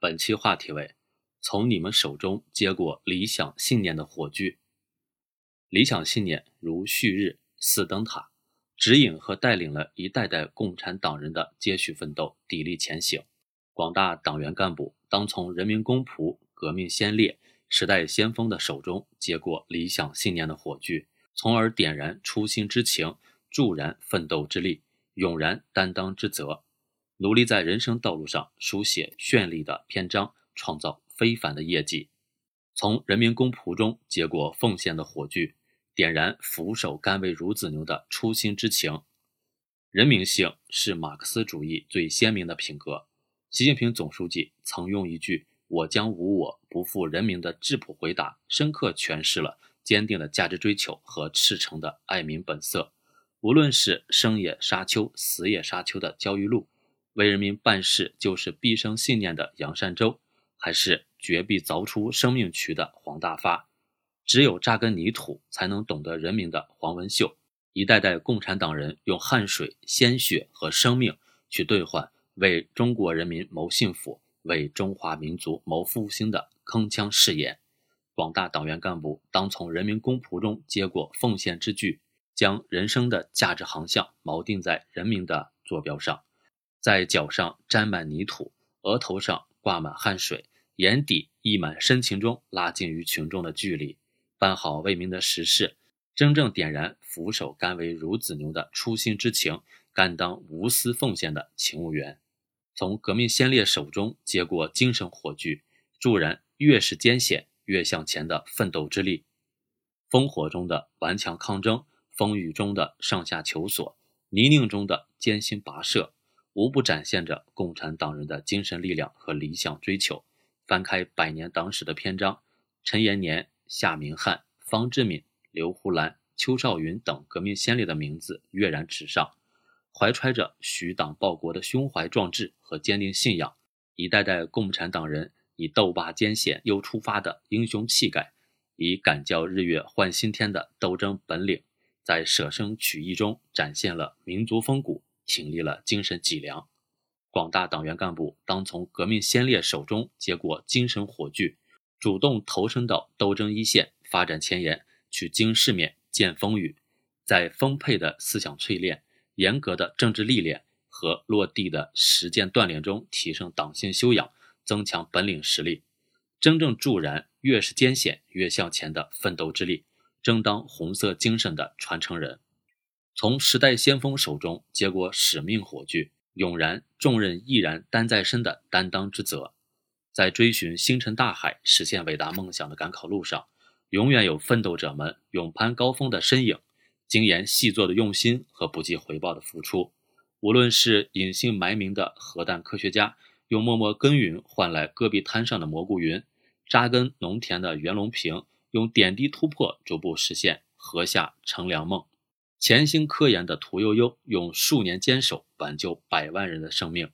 本期话题为：从你们手中接过理想信念的火炬。理想信念如旭日似灯塔，指引和带领了一代代共产党人的接续奋斗、砥砺前行。广大党员干部当从人民公仆、革命先烈、时代先锋的手中接过理想信念的火炬，从而点燃初心之情，助燃奋斗之力，勇然担当之责。努力在人生道路上书写绚丽的篇章，创造非凡的业绩。从人民公仆中接过奉献的火炬，点燃俯首甘为孺子牛的初心之情。人民性是马克思主义最鲜明的品格。习近平总书记曾用一句“我将无我，不负人民”的质朴回答，深刻诠释了坚定的价值追求和赤诚的爱民本色。无论是生也沙丘，死也沙丘的焦裕禄。为人民办事就是毕生信念的杨善洲，还是绝壁凿出生命渠的黄大发，只有扎根泥土，才能懂得人民的黄文秀。一代代共产党人用汗水、鲜血和生命去兑换为中国人民谋幸福、为中华民族谋复兴的铿锵誓言。广大党员干部当从人民公仆中接过奉献之炬，将人生的价值航向锚定在人民的坐标上。在脚上沾满泥土，额头上挂满汗水，眼底溢满深情中拉近与群众的距离，办好为民的实事，真正点燃俯首甘为孺子牛的初心之情，甘当无私奉献的勤务员，从革命先烈手中接过精神火炬，助燃越是艰险越向前的奋斗之力。烽火中的顽强抗争，风雨中的上下求索，泥泞中的艰辛跋涉。无不展现着共产党人的精神力量和理想追求。翻开百年党史的篇章，陈延年、夏明翰、方志敏、刘胡兰、邱少云等革命先烈的名字跃然纸上，怀揣着许党报国的胸怀壮志和坚定信仰，一代代共产党人以斗罢艰险又出发的英雄气概，以敢教日月换新天的斗争本领，在舍生取义中展现了民族风骨。挺立了精神脊梁，广大党员干部当从革命先烈手中接过精神火炬，主动投身到斗争一线、发展前沿，去经世面、见风雨，在丰沛的思想淬炼、严格的政治历练和落地的实践锻炼中，提升党性修养，增强本领实力，真正助燃越是艰险越向前的奋斗之力，争当红色精神的传承人。从时代先锋手中接过使命火炬，勇然重任毅然担在身的担当之责。在追寻星辰大海、实现伟大梦想的赶考路上，永远有奋斗者们勇攀高峰的身影，精研细作的用心和不计回报的付出。无论是隐姓埋名的核弹科学家，用默默耕耘换来戈壁滩上的蘑菇云；扎根农田的袁隆平，用点滴突破逐步实现禾下乘凉梦。潜心科研的屠呦呦用数年坚守挽救百万人的生命，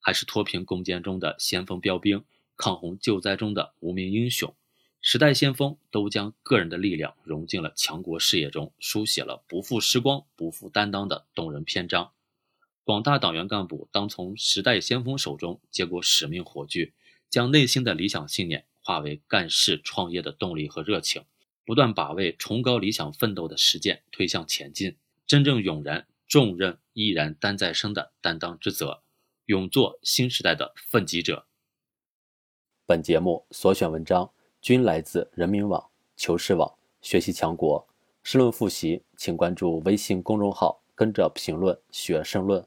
还是脱贫攻坚中的先锋标兵、抗洪救灾中的无名英雄，时代先锋都将个人的力量融进了强国事业中，书写了不负时光、不负担当的动人篇章。广大党员干部当从时代先锋手中接过使命火炬，将内心的理想信念化为干事创业的动力和热情。不断把为崇高理想奋斗的实践推向前进，真正勇然重任毅然担在身的担当之责，勇做新时代的奋击者。本节目所选文章均来自人民网、求是网、学习强国。申论复习，请关注微信公众号，跟着评论学申论。